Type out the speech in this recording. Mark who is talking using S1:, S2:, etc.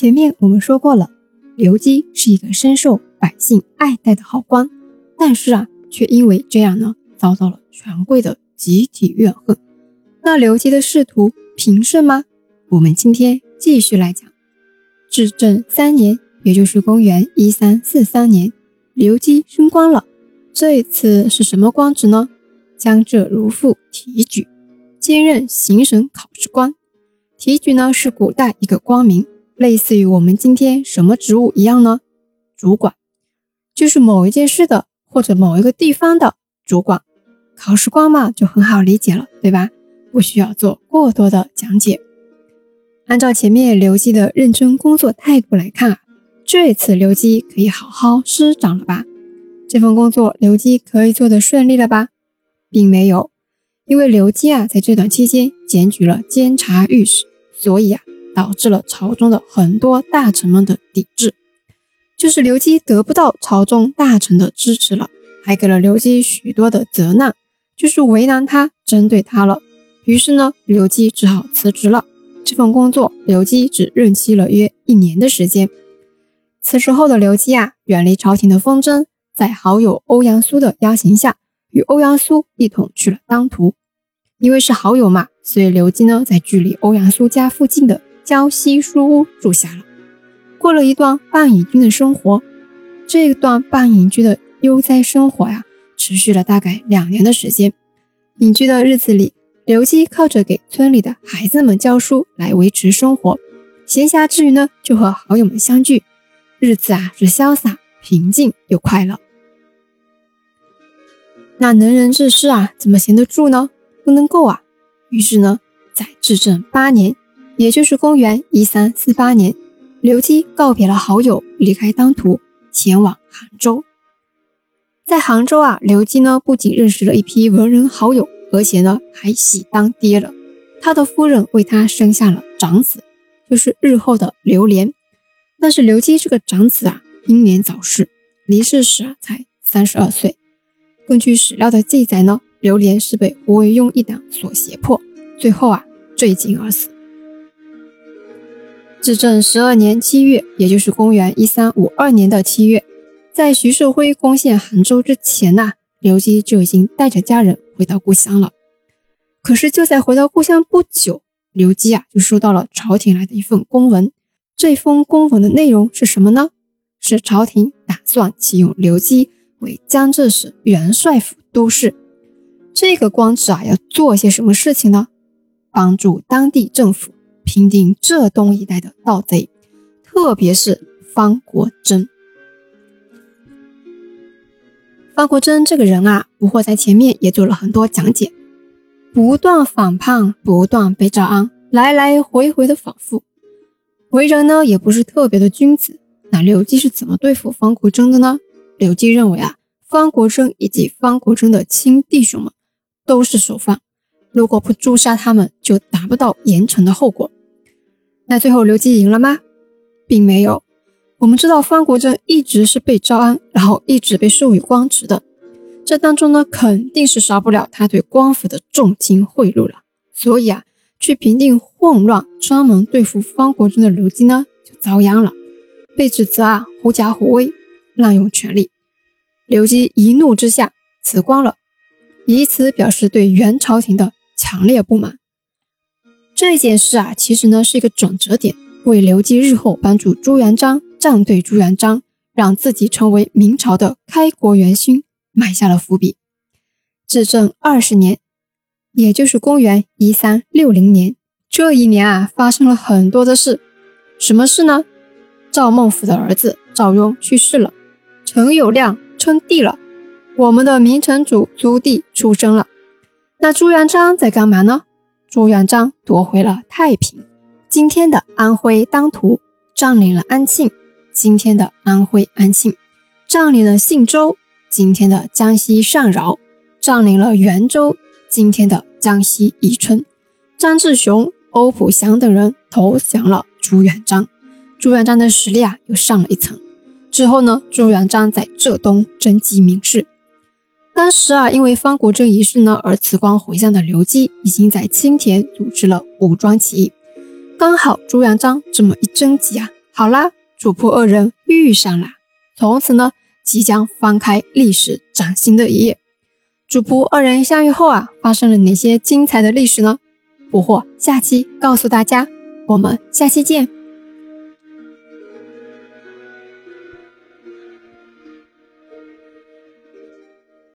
S1: 前面我们说过了，刘基是一个深受百姓爱戴的好官，但是啊，却因为这样呢，遭到了权贵的集体怨恨。那刘基的仕途平顺吗？我们今天继续来讲。至正三年，也就是公元一三四三年，刘基升官了。这一次是什么官职呢？江浙如父提举，兼任行省考试官。提举呢是古代一个官名，类似于我们今天什么职务一样呢？主管，就是某一件事的或者某一个地方的主管。考试官嘛，就很好理解了，对吧？不需要做过多的讲解。按照前面刘基的认真工作态度来看啊，这次刘基可以好好施展了吧？这份工作刘基可以做得顺利了吧？并没有，因为刘基啊在这段期间检举了监察御史，所以啊导致了朝中的很多大臣们的抵制。就是刘基得不到朝中大臣的支持了，还给了刘基许多的责难，就是为难他，针对他了。于是呢，刘基只好辞职了。这份工作，刘基只任期了约一年的时间。辞职后的刘基啊，远离朝廷的风筝，在好友欧阳苏的邀请下，与欧阳苏一同去了当涂。因为是好友嘛，所以刘基呢，在距离欧阳苏家附近的胶西书屋住下了，过了一段半隐居的生活。这段半隐居的悠哉生活呀，持续了大概两年的时间。隐居的日子里。刘基靠着给村里的孩子们教书来维持生活，闲暇之余呢，就和好友们相聚，日子啊是潇洒、平静又快乐。那能人志士啊，怎么闲得住呢？不能够啊。于是呢，在至正八年，也就是公元一三四八年，刘基告别了好友，离开当涂，前往杭州。在杭州啊，刘基呢不仅认识了一批文人好友。而且呢，还喜当爹了。他的夫人为他生下了长子，就是日后的刘连。但是刘基这个长子啊，英年早逝，离世时啊才三十二岁。根据史料的记载呢，刘连是被胡惟庸一党所胁迫，最后啊坠井而死。至正十二年七月，也就是公元一三五二年的七月，在徐寿辉攻陷杭州之前呐，刘基就已经带着家人。回到故乡了，可是就在回到故乡不久，刘基啊就收到了朝廷来的一份公文。这封公文的内容是什么呢？是朝廷打算启用刘基为江浙省元帅府都事。这个官职啊要做些什么事情呢？帮助当地政府平定浙东一带的盗贼，特别是方国珍。方国珍这个人啊，不惑在前面也做了很多讲解，不断反叛，不断被招安，来来回回的反复，为人呢也不是特别的君子。那刘基是怎么对付方国珍的呢？刘基认为啊，方国珍以及方国珍的亲弟兄们都是首犯，如果不诛杀他们，就达不到严惩的后果。那最后刘基赢了吗？并没有。我们知道方国珍一直是被招安，然后一直被授予官职的，这当中呢肯定是少不了他对官府的重金贿赂了。所以啊，去平定混乱、专门对付方国珍的刘基呢就遭殃了，被指责啊狐假虎威、滥用权力。刘基一怒之下辞官了，以此表示对元朝廷的强烈不满。这件事啊，其实呢是一个转折点，为刘基日后帮助朱元璋。站队朱元璋，让自己成为明朝的开国元勋，埋下了伏笔。至正二十年，也就是公元一三六零年，这一年啊，发生了很多的事。什么事呢？赵孟頫的儿子赵雍去世了，陈友谅称帝了，我们的明成祖朱棣出生了。那朱元璋在干嘛呢？朱元璋夺回了太平，今天的安徽当涂，占领了安庆。今天的安徽安庆，占领了信州；今天的江西上饶，占领了袁州；今天的江西宜春，张志雄、欧普祥等人投降了朱元璋，朱元璋的实力啊又上了一层。之后呢，朱元璋在浙东征集名士。当时啊，因为方国珍一事呢而辞官回乡的刘基，已经在青田组织了武装起义。刚好朱元璋这么一征集啊。好啦，主仆二人遇上了，从此呢，即将翻开历史崭新的一页。主仆二人相遇后啊，发生了哪些精彩的历史呢？捕获下期告诉大家，我们下期见。